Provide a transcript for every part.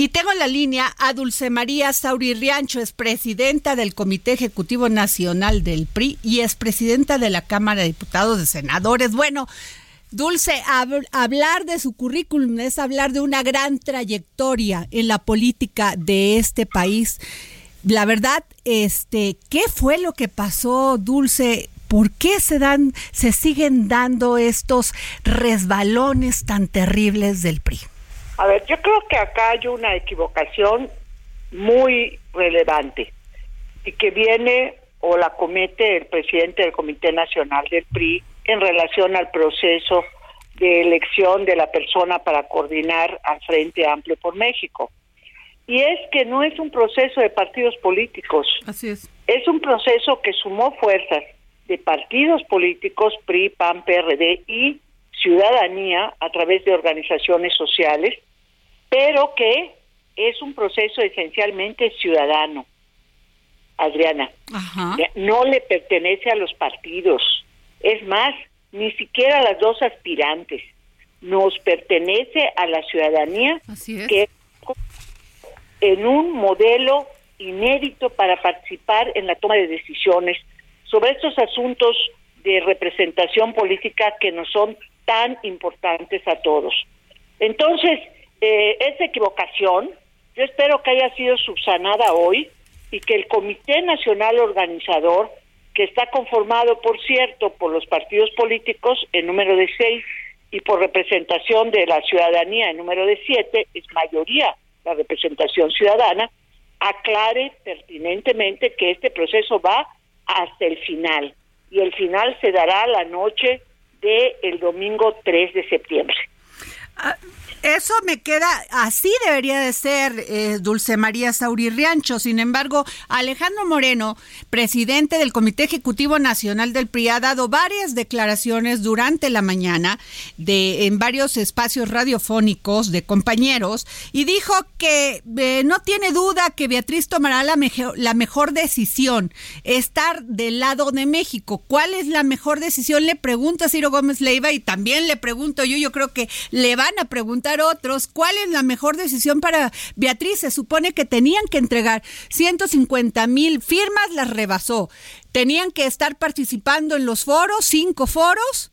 Y tengo en la línea a Dulce María Sauri Riancho, es presidenta del Comité Ejecutivo Nacional del PRI y es presidenta de la Cámara de Diputados de Senadores. Bueno, Dulce, hablar de su currículum es hablar de una gran trayectoria en la política de este país. La verdad, este, ¿qué fue lo que pasó, Dulce? ¿Por qué se dan, se siguen dando estos resbalones tan terribles del PRI? A ver, yo creo que acá hay una equivocación muy relevante y que viene o la comete el presidente del Comité Nacional del PRI en relación al proceso de elección de la persona para coordinar al Frente Amplio por México. Y es que no es un proceso de partidos políticos. Así es. Es un proceso que sumó fuerzas de partidos políticos, PRI, PAN, PRD y ciudadanía a través de organizaciones sociales pero que es un proceso esencialmente ciudadano. Adriana, no le pertenece a los partidos. Es más, ni siquiera a las dos aspirantes. Nos pertenece a la ciudadanía que en un modelo inédito para participar en la toma de decisiones sobre estos asuntos de representación política que nos son tan importantes a todos. Entonces, eh, esa equivocación, yo espero que haya sido subsanada hoy y que el Comité Nacional Organizador, que está conformado, por cierto, por los partidos políticos en número de seis y por representación de la ciudadanía en número de siete, es mayoría la representación ciudadana, aclare pertinentemente que este proceso va hasta el final y el final se dará la noche del el domingo 3 de septiembre. Ah, eso me queda, así debería de ser eh, Dulce María Sauri Riancho. Sin embargo, Alejandro Moreno, presidente del Comité Ejecutivo Nacional del PRI, ha dado varias declaraciones durante la mañana de, en varios espacios radiofónicos de compañeros y dijo que eh, no tiene duda que Beatriz tomará la, mejor, la mejor decisión, estar del lado de México. ¿Cuál es la mejor decisión? Le pregunta Ciro Gómez Leiva y también le pregunto yo, yo creo que le van a preguntar otros cuál es la mejor decisión para Beatriz. Se supone que tenían que entregar 150 mil firmas, las rebasó. Tenían que estar participando en los foros, cinco foros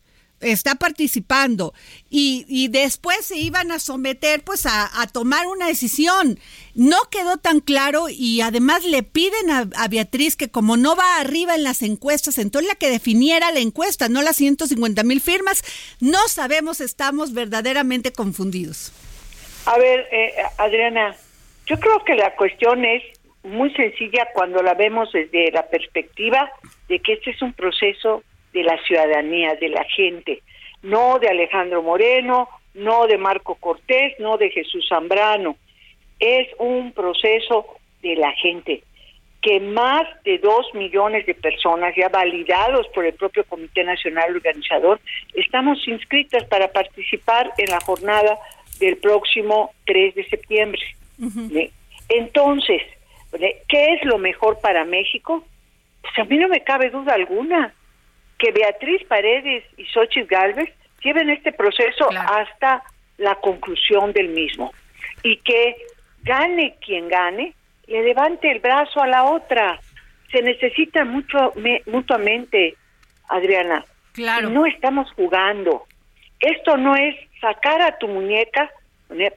está participando y, después se iban a someter pues a, tomar una decisión. No quedó tan claro y además le piden a, a, Beatriz que como no va arriba en las encuestas, entonces la que definiera la encuesta, no las 150 mil firmas, no sabemos, estamos verdaderamente confundidos. A ver, eh, Adriana, yo creo que la cuestión es muy sencilla cuando la vemos desde la perspectiva de que este es un proceso de la ciudadanía, de la gente, no de Alejandro Moreno, no de Marco Cortés, no de Jesús Zambrano. Es un proceso de la gente, que más de dos millones de personas, ya validados por el propio Comité Nacional Organizador, estamos inscritas para participar en la jornada del próximo 3 de septiembre. Entonces, ¿qué es lo mejor para México? Pues a mí no me cabe duda alguna que Beatriz Paredes y Xochitl Galvez lleven este proceso hasta la conclusión del mismo y que gane quien gane, le levante el brazo a la otra. Se necesita mucho mutuamente, Adriana. Claro. No estamos jugando. Esto no es sacar a tu muñeca,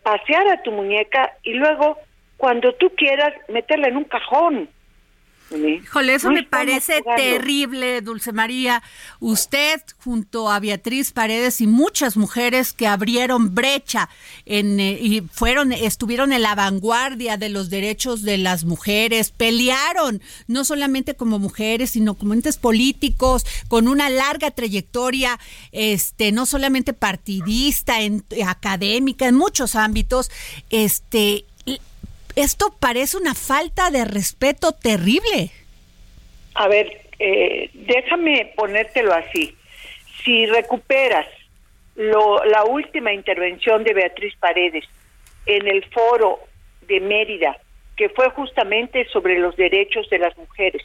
pasear a tu muñeca y luego, cuando tú quieras, meterla en un cajón. Híjole, eso me parece terrible, Dulce María. Usted, junto a Beatriz Paredes y muchas mujeres que abrieron brecha en, eh, y fueron, estuvieron en la vanguardia de los derechos de las mujeres, pelearon, no solamente como mujeres, sino como entes políticos, con una larga trayectoria, este, no solamente partidista, en, académica, en muchos ámbitos, este, esto parece una falta de respeto terrible. A ver, eh, déjame ponértelo así. Si recuperas la última intervención de Beatriz Paredes en el foro de Mérida, que fue justamente sobre los derechos de las mujeres,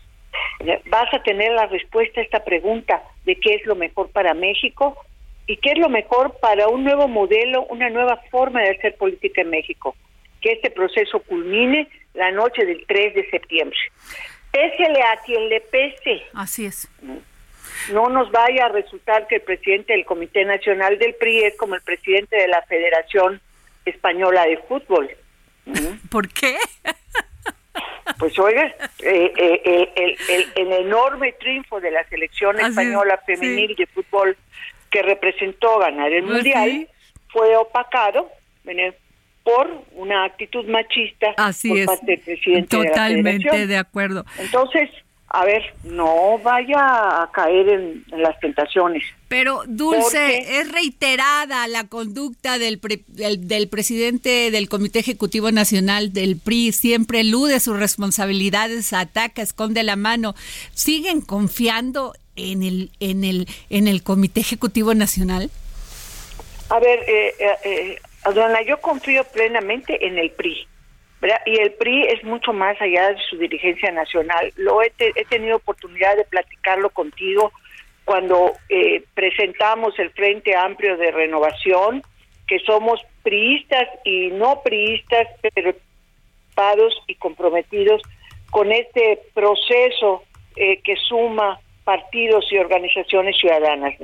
vas a tener la respuesta a esta pregunta de qué es lo mejor para México y qué es lo mejor para un nuevo modelo, una nueva forma de hacer política en México que este proceso culmine la noche del 3 de septiembre. Pésele a quien le pese. Así es. No nos vaya a resultar que el presidente del Comité Nacional del PRI es como el presidente de la Federación Española de Fútbol. ¿Por qué? Pues oiga, eh, eh, el, enorme triunfo de la selección española femenil de fútbol que representó ganar el pues Mundial fue opacado por una actitud machista Así por es. parte del presidente Totalmente de, acuerdo. Entonces, a ver, no vaya a caer en, las tentaciones. Pero, Dulce, es reiterada la conducta del, del, presidente del Comité Ejecutivo Nacional del PRI, siempre elude sus responsabilidades, ataca, esconde la mano. ¿Siguen confiando en el, en el, en el Comité Ejecutivo Nacional? A ver, eh, eh, eh Adriana, yo confío plenamente en el PRI. Y el PRI es mucho más allá de su dirigencia nacional. Lo he, tenido oportunidad de platicarlo contigo cuando eh, presentamos el Frente Amplio de Renovación, que somos priistas y no priistas, pero y comprometidos con este proceso eh, que suma partidos y organizaciones ciudadanas.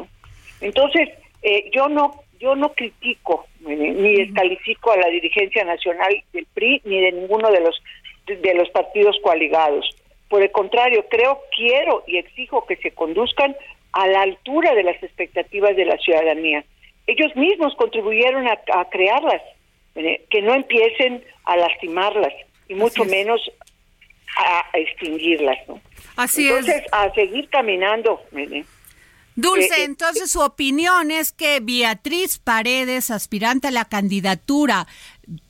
Entonces, eh, yo no yo no critico ni descalifico a la dirigencia nacional del PRI ni de ninguno de los de los partidos coaligados. Por el contrario, creo, quiero y exijo que se conduzcan a la altura de las expectativas de la ciudadanía. Ellos mismos contribuyeron a, crearlas, que no empiecen a lastimarlas y mucho menos a, extinguirlas. ¿no? Así Entonces, a seguir caminando. Dulce, eh, eh, entonces su opinión es que Beatriz Paredes, aspirante a la candidatura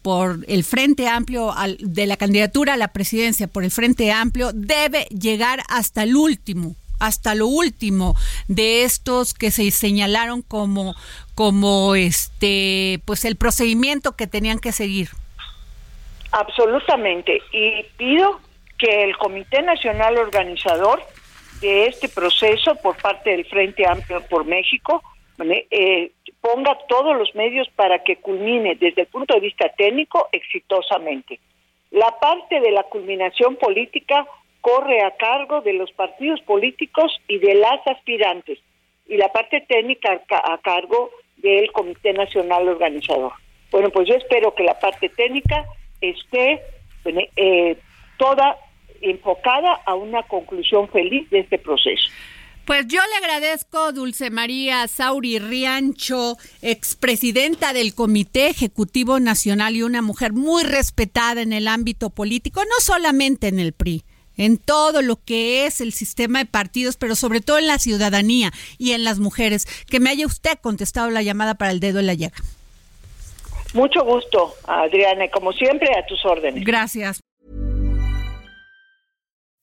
por el Frente Amplio, de la candidatura a la presidencia por el Frente Amplio, debe llegar hasta el último, hasta lo último de estos que se señalaron como, como este, pues el procedimiento que tenían que seguir. Absolutamente. Y pido que el Comité Nacional Organizador de este proceso por parte del Frente Amplio por México eh, ponga todos los medios para que culmine desde el punto de vista técnico exitosamente. La parte de la culminación política corre a cargo de los partidos políticos y de las aspirantes y la parte técnica a, cargo del Comité Nacional Organizador. Bueno, pues yo espero que la parte técnica esté eh, toda enfocada a una conclusión feliz de este proceso. Pues yo le agradezco, Dulce María Sauri Riancho, expresidenta del Comité Ejecutivo Nacional y una mujer muy respetada en el ámbito político, no solamente en el PRI, en todo lo que es el sistema de partidos, pero sobre todo en la ciudadanía y en las mujeres. Que me haya usted contestado la llamada para el dedo en la llaga. Mucho gusto, Adriana, como siempre, a tus órdenes. Gracias.